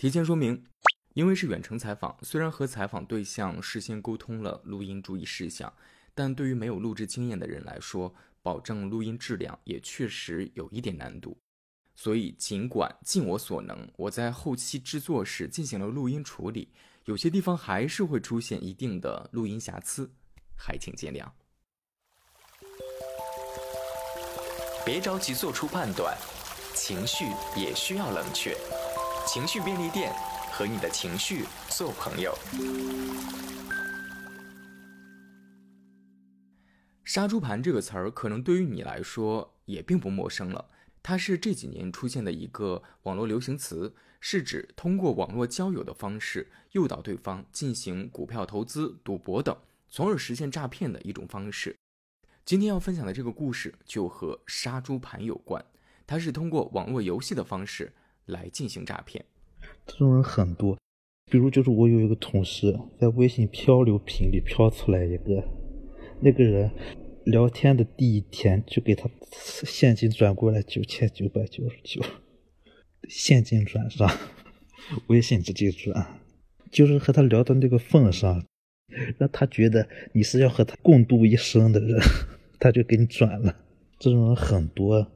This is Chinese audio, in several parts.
提前说明，因为是远程采访，虽然和采访对象事先沟通了录音注意事项，但对于没有录制经验的人来说，保证录音质量也确实有一点难度。所以，尽管尽我所能，我在后期制作时进行了录音处理，有些地方还是会出现一定的录音瑕疵，还请见谅。别着急做出判断，情绪也需要冷却。情绪便利店和你的情绪做朋友。杀猪盘这个词儿，可能对于你来说也并不陌生了。它是这几年出现的一个网络流行词，是指通过网络交友的方式诱导对方进行股票投资、赌博等，从而实现诈骗的一种方式。今天要分享的这个故事就和杀猪盘有关，它是通过网络游戏的方式来进行诈骗。这种人很多，比如就是我有一个同事在微信漂流瓶里漂出来一个，那个人。聊天的第一天就给他现金转过来九千九百九十九，现金转上，微信直接转，就是和他聊到那个份上，让他觉得你是要和他共度一生的人，他就给你转了。这种人很多，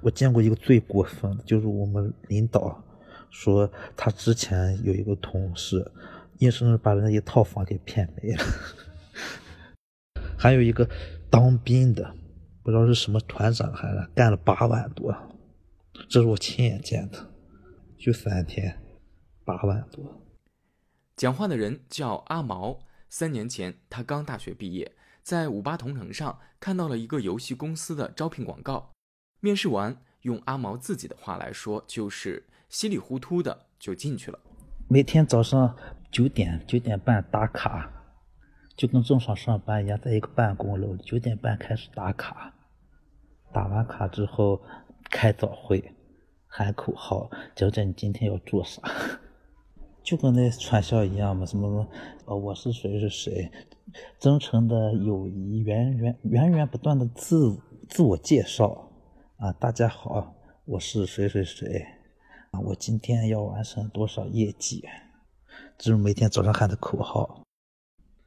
我见过一个最过分的，就是我们领导说他之前有一个同事，硬生生把人家一套房给骗没了，还有一个。当兵的，不知道是什么团长还是干了八万多，这是我亲眼见的，就三天，八万多。讲话的人叫阿毛，三年前他刚大学毕业，在五八同城上看到了一个游戏公司的招聘广告，面试完，用阿毛自己的话来说，就是稀里糊涂的就进去了。每天早上九点九点半打卡。就跟正常上班一样，在一个办公楼，九点半开始打卡，打完卡之后开早会，喊口号，讲讲你今天要做啥，就跟那传销一样嘛，什么什么，呃，我是谁是谁，真诚的友谊，源源源源不断的自自我介绍，啊，大家好，我是谁谁谁，啊，我今天要完成多少业绩，这是每天早上喊的口号。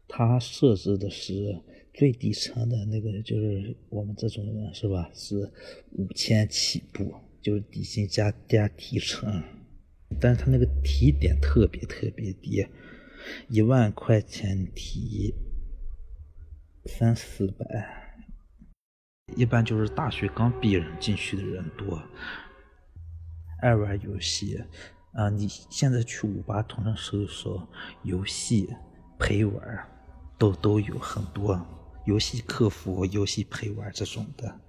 他设置的是最底层的那个，就是我们这种人是吧？是五千起步，就是底薪加加提成，但是他那个提点特别特别低，一万块钱提三四百，一般就是大学刚毕业人进去的人多，爱玩游戏啊！你现在去五八同城搜一搜，游戏陪玩。都都有很多游戏客服、游戏陪玩这种的，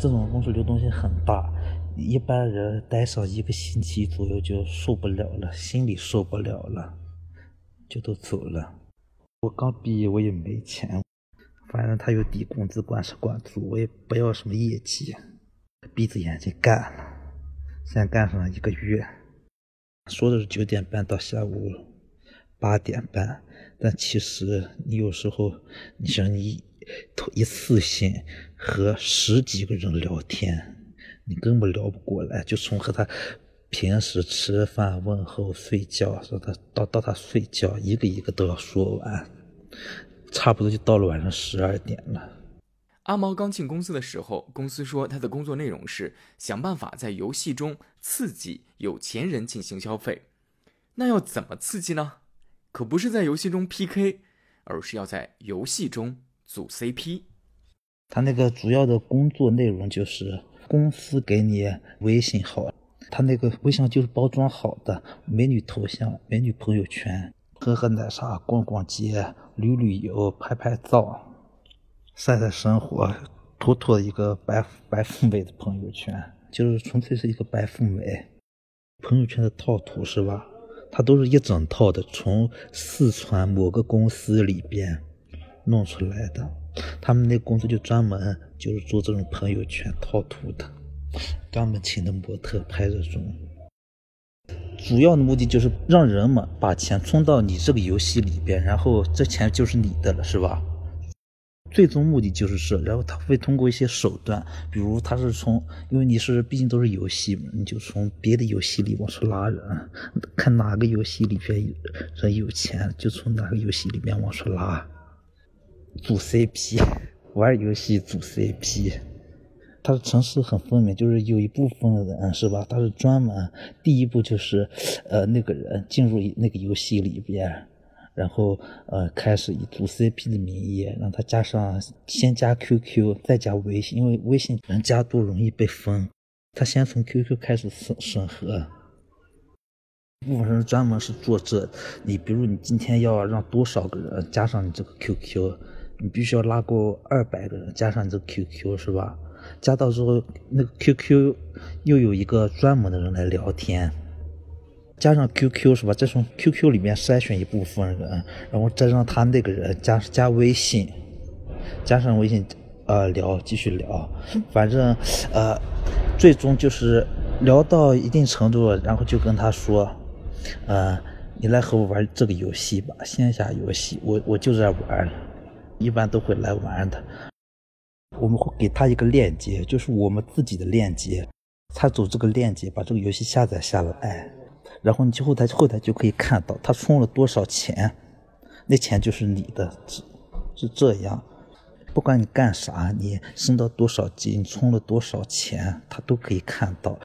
这种公司流动性很大，一般人待上一个星期左右就受不了了，心里受不了了，就都走了。我刚毕业，我也没钱，反正他有低工资，管吃管住，我也不要什么业绩，闭着眼睛干了，先干上一个月，说的是九点半到下午八点半。但其实你有时候，你想你一次性和十几个人聊天，你根本聊不过来。就从和他平时吃饭、问候、睡觉，说他到到他睡觉，一个一个都要说完，差不多就到了晚上十二点了。阿毛刚进公司的时候，公司说他的工作内容是想办法在游戏中刺激有钱人进行消费。那要怎么刺激呢？可不是在游戏中 PK，而是要在游戏中组 CP。他那个主要的工作内容就是公司给你微信号，他那个微信就是包装好的美女头像、美女朋友圈，喝喝奶茶、逛逛街、旅旅游、拍拍照、晒晒生活，妥妥的一个白白富美的朋友圈，就是纯粹是一个白富美朋友圈的套图，是吧？它都是一整套的，从四川某个公司里边弄出来的。他们那公司就专门就是做这种朋友圈套图的，专门请的模特拍这种。主要的目的就是让人们把钱充到你这个游戏里边，然后这钱就是你的了，是吧？最终目的就是这，然后他会通过一些手段，比如他是从，因为你是毕竟都是游戏嘛，你就从别的游戏里往出拉人，看哪个游戏里边人有钱，就从哪个游戏里面往出拉，组 CP，玩游戏组 CP。他的城市很分明，就是有一部分人是吧？他是专门第一步就是，呃，那个人进入那个游戏里边。然后，呃，开始以组 CP 的名义让他加上，先加 QQ，再加微信，因为微信人加多容易被封。他先从 QQ 开始审审核。部分人专门是做这，你比如你今天要让多少个人加上你这个 QQ，你必须要拉过二百个人加上你这个 QQ 是吧？加到之后，那个 QQ 又有一个专门的人来聊天。加上 QQ 是吧？再从 QQ 里面筛选一部分人，然后再让他那个人加加微信，加上微信，呃，聊继续聊，反正呃，最终就是聊到一定程度，然后就跟他说，呃，你来和我玩这个游戏吧，线下游戏，我我就在玩，一般都会来玩的。我们会给他一个链接，就是我们自己的链接，他走这个链接把这个游戏下载下来。然后你去后台，后台就可以看到他充了多少钱，那钱就是你的，是是这样。不管你干啥，你升到多少级，你充了多少钱，他都可以看到。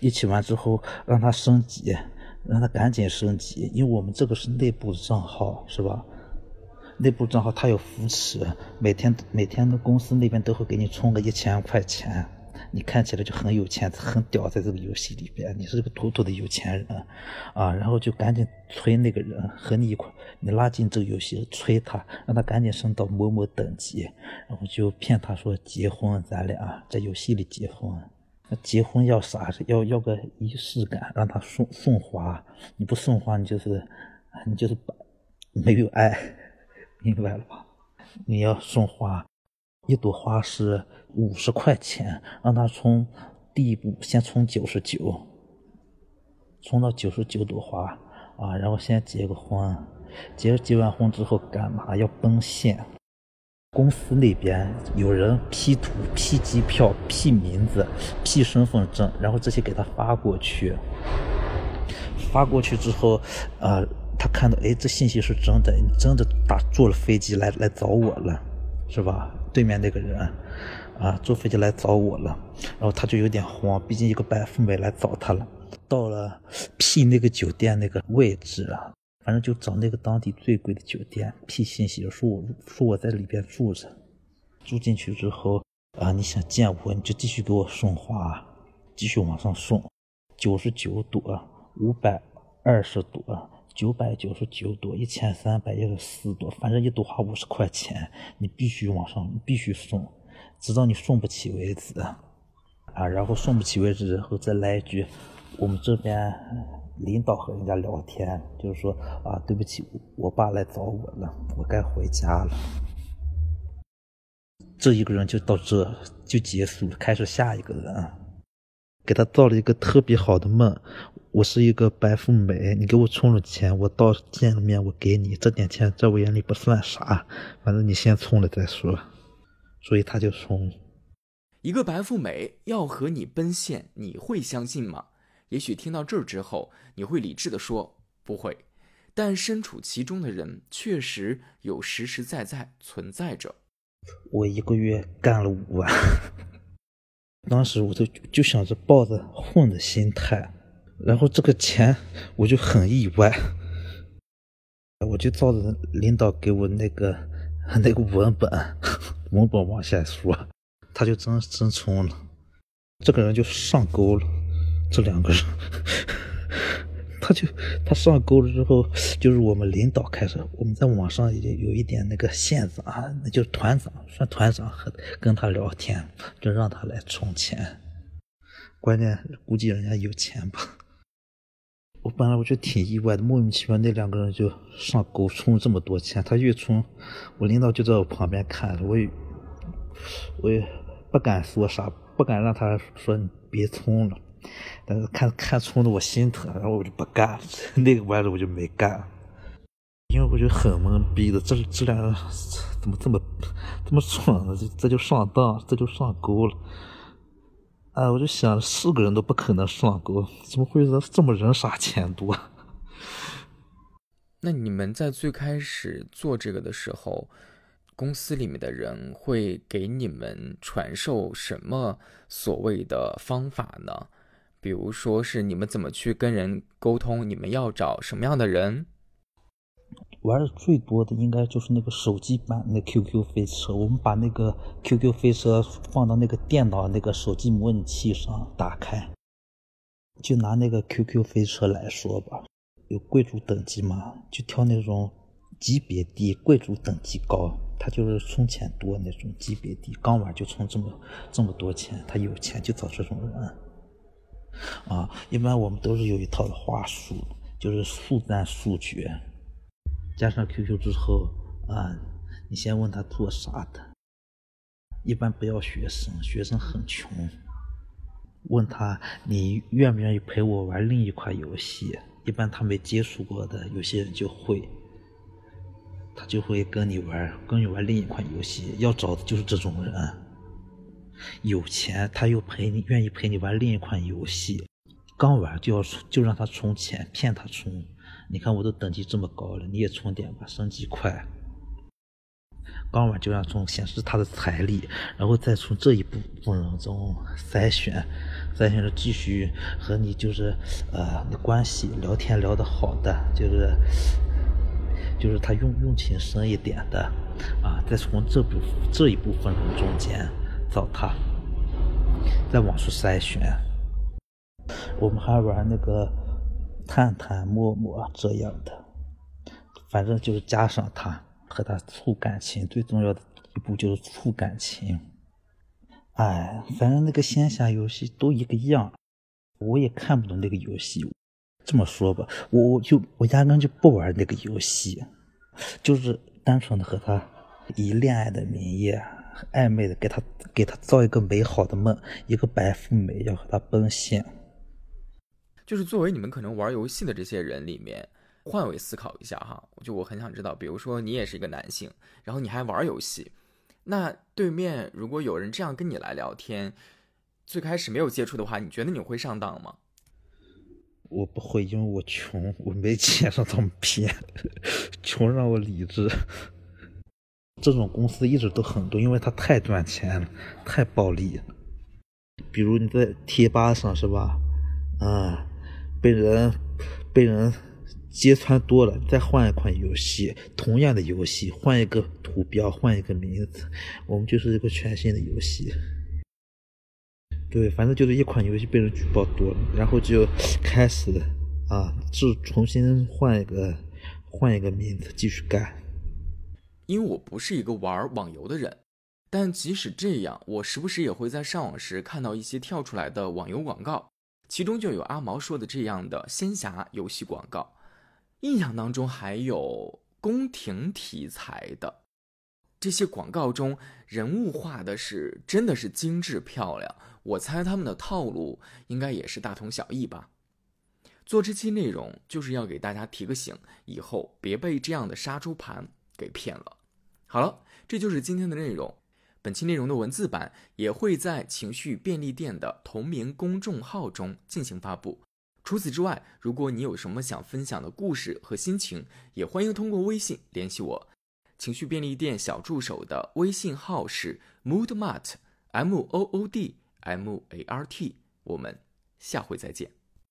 一起完之后，让他升级，让他赶紧升级，因为我们这个是内部账号，是吧？内部账号他有扶持，每天每天的公司那边都会给你充个一千块钱。你看起来就很有钱，很屌，在这个游戏里边，你是个妥妥的有钱人，啊，然后就赶紧催那个人和你一块，你拉进这个游戏，催他，让他赶紧升到某某等级，然后就骗他说结婚，咱俩在游戏里结婚。那结婚要啥？要要个仪式感，让他送送花，你不送花，你就是你就是没有爱，明白了吧？你要送花。一朵花是五十块钱，让他从第一步先充九十九，充到九十九朵花啊，然后先结个婚，结结完婚之后干嘛？要奔现。公司那边有人 P 图、P 机票、P 名字、P 身份证，然后这些给他发过去。发过去之后，呃，看到哎，这信息是真的，你真的打坐了飞机来来找我了，是吧？对面那个人，啊，坐飞机来找我了，然后他就有点慌，毕竟一个白富美来找他了。到了 P 那个酒店那个位置啊，反正就找那个当地最贵的酒店，P 信息说我说我在里边住着，住进去之后啊，你想见我你就继续给我送花，继续往上送，九十九朵，五百二十朵。九百九十九朵，一千三百一十四朵，反正一朵花五十块钱，你必须往上，必须送，直到你送不起为止，啊，然后送不起为止，然后再来一句，我们这边领导和人家聊天，就是说啊，对不起，我爸来找我了，我该回家了。这一个人就到这就结束了，开始下一个人，给他造了一个特别好的梦。我是一个白富美，你给我充了钱，我到见了面我给你这点钱，在我眼里不算啥，反正你先充了再说。所以他就充。一个白富美要和你奔现，你会相信吗？也许听到这儿之后，你会理智的说不会，但身处其中的人确实有实实在在存在着。我一个月干了五万，当时我就就想着抱着混的心态。然后这个钱我就很意外，我就照着领导给我那个 那个文本 文本往下说，他就真真充了，这个人就上钩了，这两个人，他就他上钩了之后，就是我们领导开始，我们在网上也有一点那个线子啊，那就是团长算团长和跟他聊天，就让他来充钱，关键估计人家有钱吧。我本来我就挺意外的，莫名其妙那两个人就上钩充了这么多钱。他越充，我领导就在我旁边看着，我也我也不敢说啥，不敢让他说你别充了。但是看看冲的我心疼，然后我就不干了，那个玩意我就没干。因为我就很懵逼的，这这俩人怎么这么这么蠢呢？这这就上当，这就上钩了。哎，我就想四个人都不可能上钩，怎么会人这么人傻钱多？那你们在最开始做这个的时候，公司里面的人会给你们传授什么所谓的方法呢？比如说是你们怎么去跟人沟通，你们要找什么样的人？玩的最多的应该就是那个手机版那 QQ 飞车，我们把那个 QQ 飞车放到那个电脑那个手机模拟器上打开，就拿那个 QQ 飞车来说吧，有贵族等级嘛，就挑那种级别低、贵族等级高，他就是充钱多那种级别低，刚玩就充这么这么多钱，他有钱就找这种人。啊，一般我们都是有一套的话术，就是速战速决。加上 QQ 之后啊，你先问他做啥的，一般不要学生，学生很穷。问他你愿不愿意陪我玩另一款游戏？一般他没接触过的，有些人就会，他就会跟你玩，跟你玩另一款游戏。要找的就是这种人，有钱他又陪你，愿意陪你玩另一款游戏，刚玩就要就让他充钱，骗他充。你看我都等级这么高了，你也充点吧，升级快。刚玩就让充显示他的财力，然后再从这一部分人中筛选，筛选着继续和你就是呃关系聊天聊得好的，就是就是他用用情深一点的啊，再从这部这一部分人中间找他，再往出筛选。我们还玩那个。探探、陌陌这样的，反正就是加上他和他处感情，最重要的一步就是处感情。哎，反正那个线下游戏都一个样，我也看不懂那个游戏。这么说吧，我我就我压根就不玩那个游戏，就是单纯的和他以恋爱的名义暧昧的给他给他造一个美好的梦，一个白富美要和他奔现。就是作为你们可能玩游戏的这些人里面，换位思考一下哈，就我很想知道，比如说你也是一个男性，然后你还玩游戏，那对面如果有人这样跟你来聊天，最开始没有接触的话，你觉得你会上当吗？我不会，因为我穷，我没钱让他们骗，穷让我理智。这种公司一直都很多，因为它太赚钱了，太暴利了。比如你在贴吧上是吧？啊。被人被人揭穿多了，再换一款游戏，同样的游戏，换一个图标，换一个名字，我们就是一个全新的游戏。对，反正就是一款游戏被人举报多了，然后就开始啊，就重新换一个换一个名字继续干。因为我不是一个玩网游的人，但即使这样，我时不时也会在上网时看到一些跳出来的网游广告。其中就有阿毛说的这样的仙侠游戏广告，印象当中还有宫廷题材的，这些广告中人物画的是真的是精致漂亮，我猜他们的套路应该也是大同小异吧。做这期内容就是要给大家提个醒，以后别被这样的杀猪盘给骗了。好了，这就是今天的内容。本期内容的文字版也会在情绪便利店的同名公众号中进行发布。除此之外，如果你有什么想分享的故事和心情，也欢迎通过微信联系我。情绪便利店小助手的微信号是 moodmart，m o o d m a r t。我们下回再见。